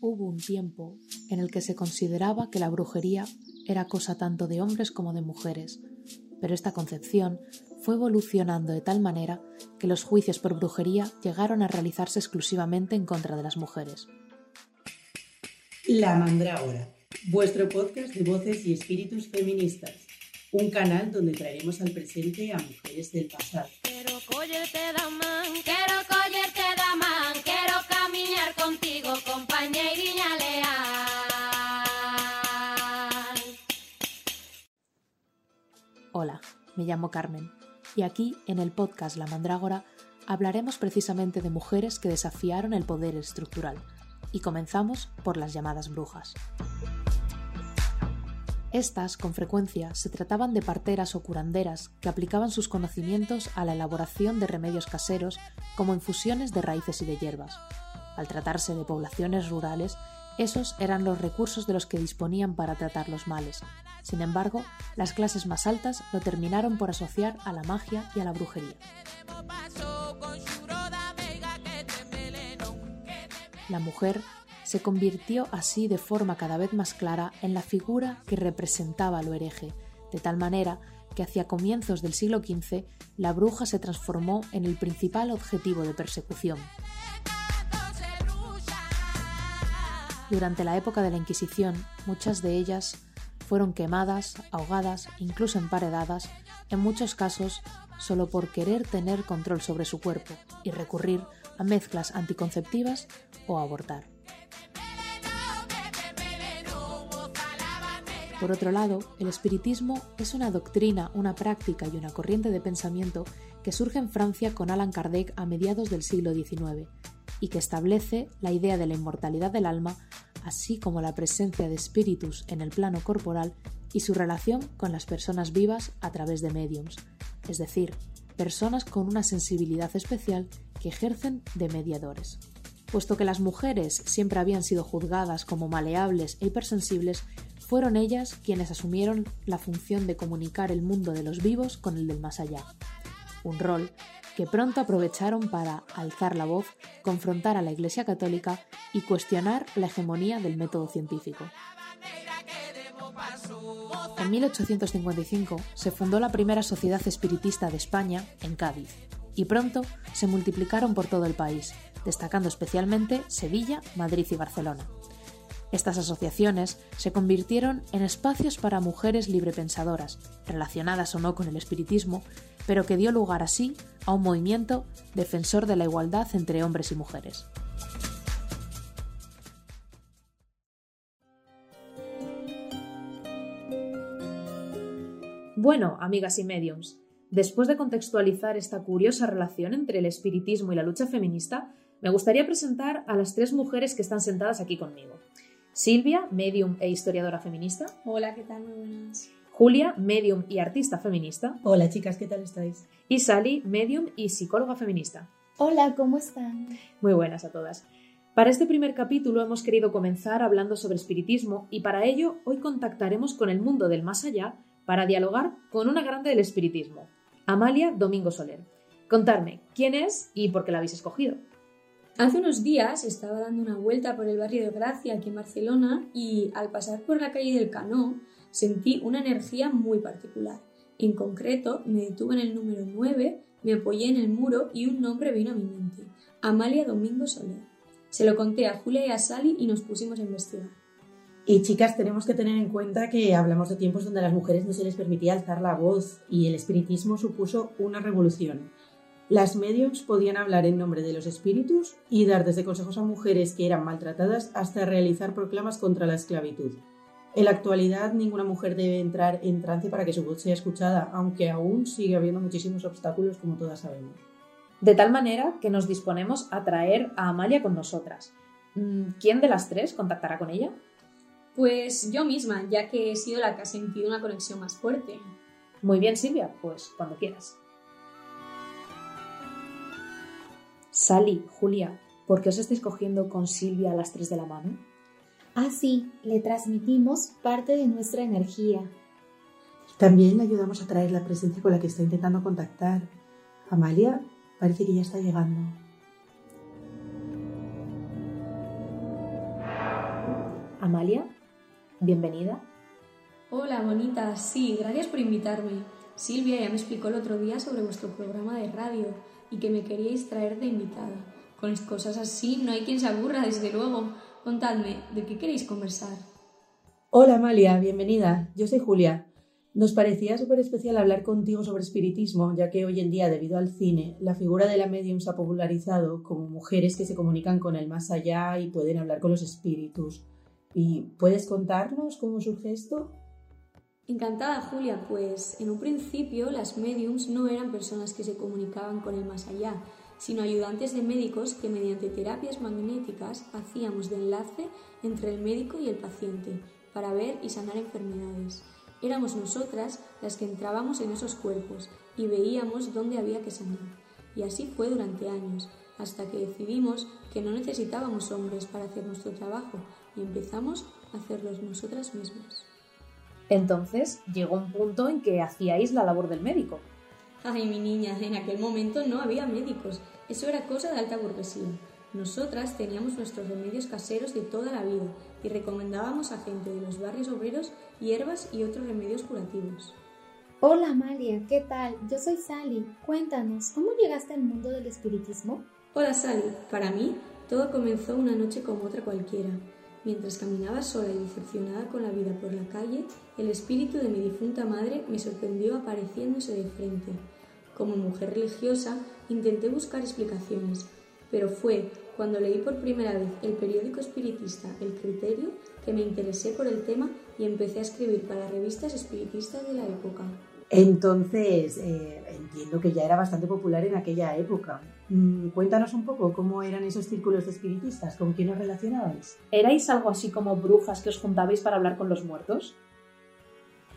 hubo un tiempo en el que se consideraba que la brujería era cosa tanto de hombres como de mujeres, pero esta concepción fue evolucionando de tal manera que los juicios por brujería llegaron a realizarse exclusivamente en contra de las mujeres. La Mandrágora, vuestro podcast de voces y espíritus feministas, un canal donde traeremos al presente a mujeres del pasado. Hola, me llamo Carmen y aquí en el podcast La Mandrágora hablaremos precisamente de mujeres que desafiaron el poder estructural y comenzamos por las llamadas brujas. Estas, con frecuencia, se trataban de parteras o curanderas que aplicaban sus conocimientos a la elaboración de remedios caseros como infusiones de raíces y de hierbas. Al tratarse de poblaciones rurales, esos eran los recursos de los que disponían para tratar los males, sin embargo, las clases más altas lo terminaron por asociar a la magia y a la brujería. La mujer se convirtió así de forma cada vez más clara en la figura que representaba lo hereje, de tal manera que hacia comienzos del siglo XV la bruja se transformó en el principal objetivo de persecución. Durante la época de la Inquisición, muchas de ellas fueron quemadas, ahogadas, incluso emparedadas, en muchos casos solo por querer tener control sobre su cuerpo y recurrir a mezclas anticonceptivas o abortar. Por otro lado, el espiritismo es una doctrina, una práctica y una corriente de pensamiento que surge en Francia con Alan Kardec a mediados del siglo XIX y que establece la idea de la inmortalidad del alma así como la presencia de espíritus en el plano corporal y su relación con las personas vivas a través de mediums, es decir, personas con una sensibilidad especial que ejercen de mediadores. Puesto que las mujeres siempre habían sido juzgadas como maleables e hipersensibles, fueron ellas quienes asumieron la función de comunicar el mundo de los vivos con el del más allá, un rol que pronto aprovecharon para alzar la voz, confrontar a la Iglesia Católica y cuestionar la hegemonía del método científico. En 1855 se fundó la primera sociedad espiritista de España en Cádiz y pronto se multiplicaron por todo el país, destacando especialmente Sevilla, Madrid y Barcelona. Estas asociaciones se convirtieron en espacios para mujeres librepensadoras, relacionadas o no con el espiritismo, pero que dio lugar así a un movimiento defensor de la igualdad entre hombres y mujeres. Bueno, amigas y mediums, después de contextualizar esta curiosa relación entre el espiritismo y la lucha feminista, me gustaría presentar a las tres mujeres que están sentadas aquí conmigo. Silvia, medium e historiadora feminista. Hola, ¿qué tal? Muy buenas. Julia, medium y artista feminista. Hola chicas, ¿qué tal estáis? Y Sally, medium y psicóloga feminista. Hola, ¿cómo están? Muy buenas a todas. Para este primer capítulo hemos querido comenzar hablando sobre espiritismo y para ello hoy contactaremos con el mundo del más allá para dialogar con una grande del espiritismo, Amalia Domingo Soler. Contarme, ¿quién es y por qué la habéis escogido? Hace unos días estaba dando una vuelta por el barrio de Gracia aquí en Barcelona y al pasar por la calle del Canó sentí una energía muy particular. En concreto, me detuve en el número 9, me apoyé en el muro y un nombre vino a mi mente, Amalia Domingo Soler. Se lo conté a Julia y a Sally y nos pusimos a investigar. Y chicas, tenemos que tener en cuenta que hablamos de tiempos donde a las mujeres no se les permitía alzar la voz y el espiritismo supuso una revolución. Las mediums podían hablar en nombre de los espíritus y dar desde consejos a mujeres que eran maltratadas hasta realizar proclamas contra la esclavitud. En la actualidad, ninguna mujer debe entrar en trance para que su voz sea escuchada, aunque aún sigue habiendo muchísimos obstáculos, como todas sabemos. De tal manera que nos disponemos a traer a Amalia con nosotras. Mm, ¿Quién de las tres contactará con ella? Pues yo misma, ya que he sido la que ha sentido una conexión más fuerte. Muy bien, Silvia, pues cuando quieras. Sally, Julia, ¿por qué os estáis cogiendo con Silvia a las tres de la mano? Así le transmitimos parte de nuestra energía. También le ayudamos a traer la presencia con la que está intentando contactar. Amalia parece que ya está llegando. Amalia, bienvenida. Hola, bonita. Sí, gracias por invitarme. Silvia ya me explicó el otro día sobre vuestro programa de radio y que me queríais traer de invitada. Con cosas así no hay quien se aburra, desde luego. Contadme, ¿de qué queréis conversar? Hola Amalia, bienvenida. Yo soy Julia. Nos parecía súper especial hablar contigo sobre espiritismo, ya que hoy en día, debido al cine, la figura de la medium se ha popularizado como mujeres que se comunican con el más allá y pueden hablar con los espíritus. ¿Y puedes contarnos cómo surge esto? Encantada, Julia. Pues en un principio las mediums no eran personas que se comunicaban con el más allá, sino ayudantes de médicos que mediante terapias magnéticas hacíamos de enlace entre el médico y el paciente para ver y sanar enfermedades. Éramos nosotras las que entrábamos en esos cuerpos y veíamos dónde había que sanar. Y así fue durante años, hasta que decidimos que no necesitábamos hombres para hacer nuestro trabajo y empezamos a hacerlos nosotras mismas. Entonces llegó un punto en que hacíais la labor del médico. Ay, mi niña, en aquel momento no había médicos. Eso era cosa de alta burguesía. Nosotras teníamos nuestros remedios caseros de toda la vida y recomendábamos a gente de los barrios obreros hierbas y otros remedios curativos. Hola Amalia, ¿qué tal? Yo soy Sally. Cuéntanos, ¿cómo llegaste al mundo del espiritismo? Hola Sally, para mí todo comenzó una noche como otra cualquiera. Mientras caminaba sola y decepcionada con la vida por la calle, el espíritu de mi difunta madre me sorprendió apareciéndose de frente. Como mujer religiosa, intenté buscar explicaciones, pero fue cuando leí por primera vez el periódico espiritista El Criterio que me interesé por el tema y empecé a escribir para revistas espiritistas de la época. Entonces, eh, entiendo que ya era bastante popular en aquella época. Mm, cuéntanos un poco cómo eran esos círculos de espiritistas, con quién os relacionabais. ¿Erais algo así como brujas que os juntabais para hablar con los muertos?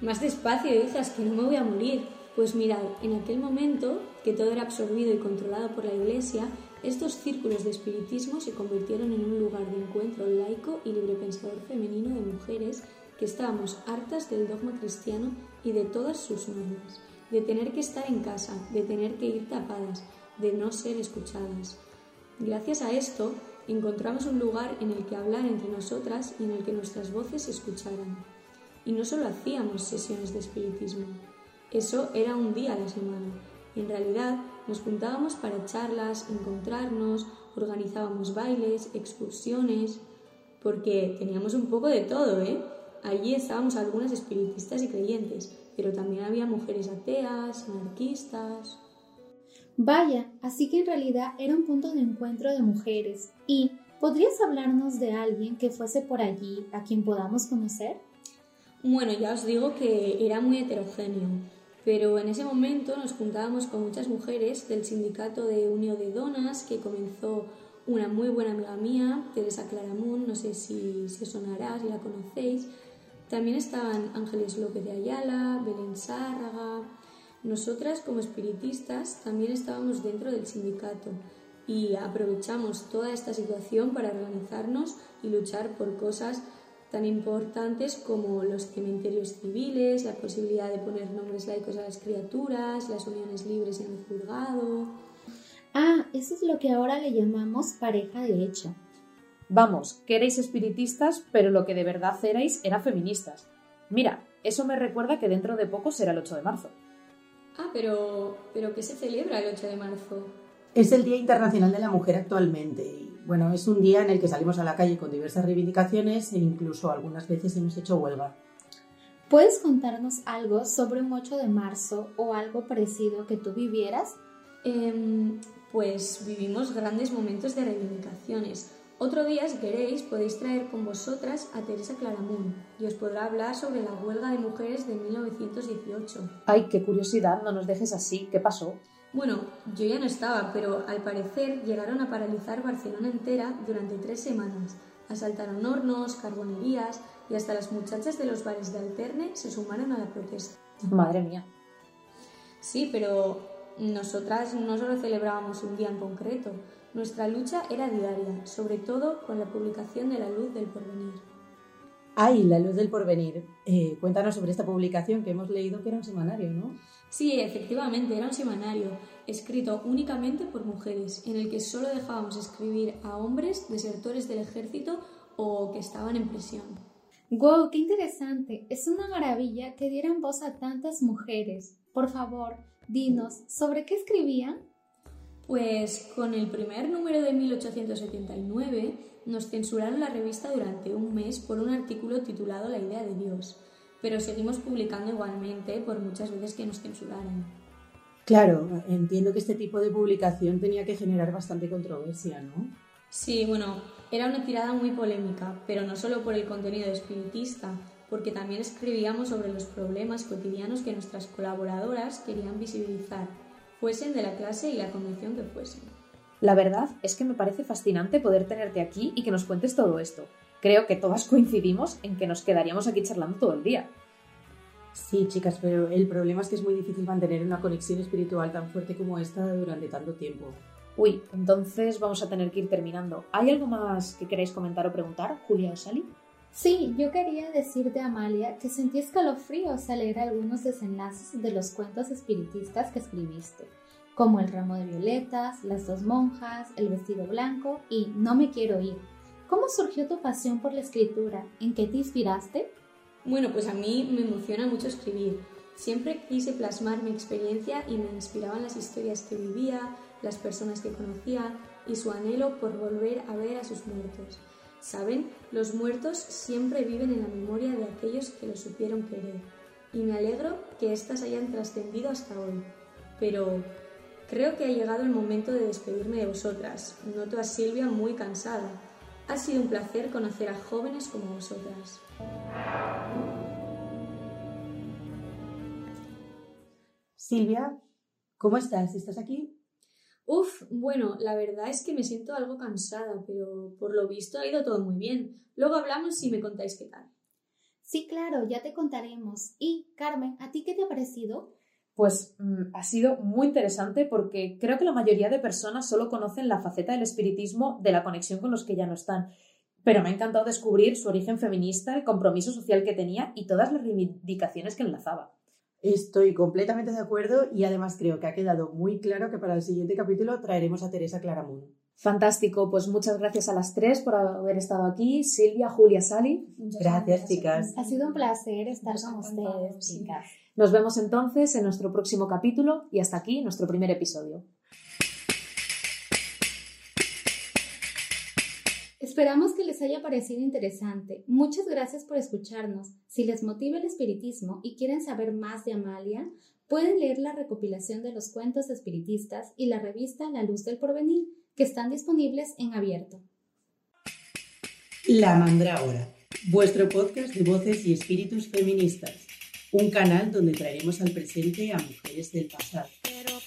Más despacio, hijas, que no me voy a morir. Pues mirad, en aquel momento, que todo era absorbido y controlado por la Iglesia, estos círculos de espiritismo se convirtieron en un lugar de encuentro laico y librepensador femenino de mujeres que estábamos hartas del dogma cristiano y de todas sus normas, de tener que estar en casa, de tener que ir tapadas, de no ser escuchadas. Gracias a esto, encontramos un lugar en el que hablar entre nosotras y en el que nuestras voces se escucharan. Y no solo hacíamos sesiones de espiritismo, eso era un día a la semana. En realidad nos juntábamos para charlas, encontrarnos, organizábamos bailes, excursiones, porque teníamos un poco de todo, ¿eh? Allí estábamos algunas espiritistas y creyentes, pero también había mujeres ateas, anarquistas. Vaya, así que en realidad era un punto de encuentro de mujeres. ¿Y podrías hablarnos de alguien que fuese por allí a quien podamos conocer? Bueno, ya os digo que era muy heterogéneo, pero en ese momento nos juntábamos con muchas mujeres del sindicato de Unión de Donas que comenzó una muy buena amiga mía, Teresa Claramunt, no sé si, si sonará, si la conocéis, también estaban Ángeles López de Ayala, Belén Sárraga. Nosotras como espiritistas también estábamos dentro del sindicato y aprovechamos toda esta situación para organizarnos y luchar por cosas tan importantes como los cementerios civiles, la posibilidad de poner nombres laicos a las criaturas, las uniones libres en el juzgado. Ah, eso es lo que ahora le llamamos pareja de hecho. Vamos, que erais espiritistas, pero lo que de verdad erais era feministas. Mira, eso me recuerda que dentro de poco será el 8 de marzo. Ah, pero, pero ¿qué se celebra el 8 de marzo? Es el Día Internacional de la Mujer actualmente y bueno, es un día en el que salimos a la calle con diversas reivindicaciones e incluso algunas veces hemos hecho huelga. ¿Puedes contarnos algo sobre un 8 de marzo o algo parecido que tú vivieras? Em, pues vivimos grandes momentos de reivindicaciones. Otro día, si queréis, podéis traer con vosotras a Teresa Claramunt y os podrá hablar sobre la huelga de mujeres de 1918. Ay, qué curiosidad, no nos dejes así. ¿Qué pasó? Bueno, yo ya no estaba, pero al parecer llegaron a paralizar Barcelona entera durante tres semanas. Asaltaron hornos, carbonerías y hasta las muchachas de los bares de Alterne se sumaron a la protesta. Madre mía. Sí, pero nosotras no solo celebrábamos un día en concreto, nuestra lucha era diaria, sobre todo con la publicación de La Luz del Porvenir. ¡Ay, La Luz del Porvenir! Eh, cuéntanos sobre esta publicación que hemos leído que era un semanario, ¿no? Sí, efectivamente, era un semanario escrito únicamente por mujeres, en el que solo dejábamos escribir a hombres, desertores del ejército o que estaban en prisión. ¡Wow! ¡Qué interesante! Es una maravilla que dieran voz a tantas mujeres. Por favor, dinos, ¿sobre qué escribían? Pues con el primer número de 1879 nos censuraron la revista durante un mes por un artículo titulado La idea de Dios, pero seguimos publicando igualmente por muchas veces que nos censuraron. Claro, entiendo que este tipo de publicación tenía que generar bastante controversia, ¿no? Sí, bueno, era una tirada muy polémica, pero no solo por el contenido espiritista, porque también escribíamos sobre los problemas cotidianos que nuestras colaboradoras querían visibilizar, fuesen de la clase y la condición que fuesen. La verdad es que me parece fascinante poder tenerte aquí y que nos cuentes todo esto. Creo que todas coincidimos en que nos quedaríamos aquí charlando todo el día. Sí, chicas, pero el problema es que es muy difícil mantener una conexión espiritual tan fuerte como esta durante tanto tiempo. Uy, entonces vamos a tener que ir terminando. ¿Hay algo más que queréis comentar o preguntar, Julia o Sally? Sí, yo quería decirte, Amalia, que sentí escalofríos al leer algunos desenlaces de los cuentos espiritistas que escribiste, como El ramo de violetas, Las dos monjas, El vestido blanco y No me quiero ir. ¿Cómo surgió tu pasión por la escritura? ¿En qué te inspiraste? Bueno, pues a mí me emociona mucho escribir. Siempre quise plasmar mi experiencia y me inspiraban las historias que vivía, las personas que conocía y su anhelo por volver a ver a sus muertos. Saben, los muertos siempre viven en la memoria de aquellos que los supieron querer, y me alegro que éstas hayan trascendido hasta hoy. Pero creo que ha llegado el momento de despedirme de vosotras. Noto a Silvia muy cansada. Ha sido un placer conocer a jóvenes como vosotras. Silvia, ¿cómo estás? ¿Estás aquí? Uf, bueno, la verdad es que me siento algo cansada, pero por lo visto ha ido todo muy bien. Luego hablamos y me contáis qué tal. Sí, claro, ya te contaremos. Y, Carmen, ¿a ti qué te ha parecido? Pues mm, ha sido muy interesante porque creo que la mayoría de personas solo conocen la faceta del espiritismo de la conexión con los que ya no están. Pero me ha encantado descubrir su origen feminista, el compromiso social que tenía y todas las reivindicaciones que enlazaba. Estoy completamente de acuerdo y además creo que ha quedado muy claro que para el siguiente capítulo traeremos a Teresa Claramunt. Fantástico, pues muchas gracias a las tres por haber estado aquí. Silvia, Julia, Sally. Gracias, chicas. Ha sido un placer estar con ustedes, chicas. Nos vemos entonces en nuestro próximo capítulo y hasta aquí nuestro primer episodio. Esperamos que les haya parecido interesante. Muchas gracias por escucharnos. Si les motiva el espiritismo y quieren saber más de Amalia, pueden leer la recopilación de los cuentos espiritistas y la revista La Luz del Porvenir, que están disponibles en abierto. La Mandrágora, vuestro podcast de voces y espíritus feministas. Un canal donde traeremos al presente a mujeres del pasado. Pero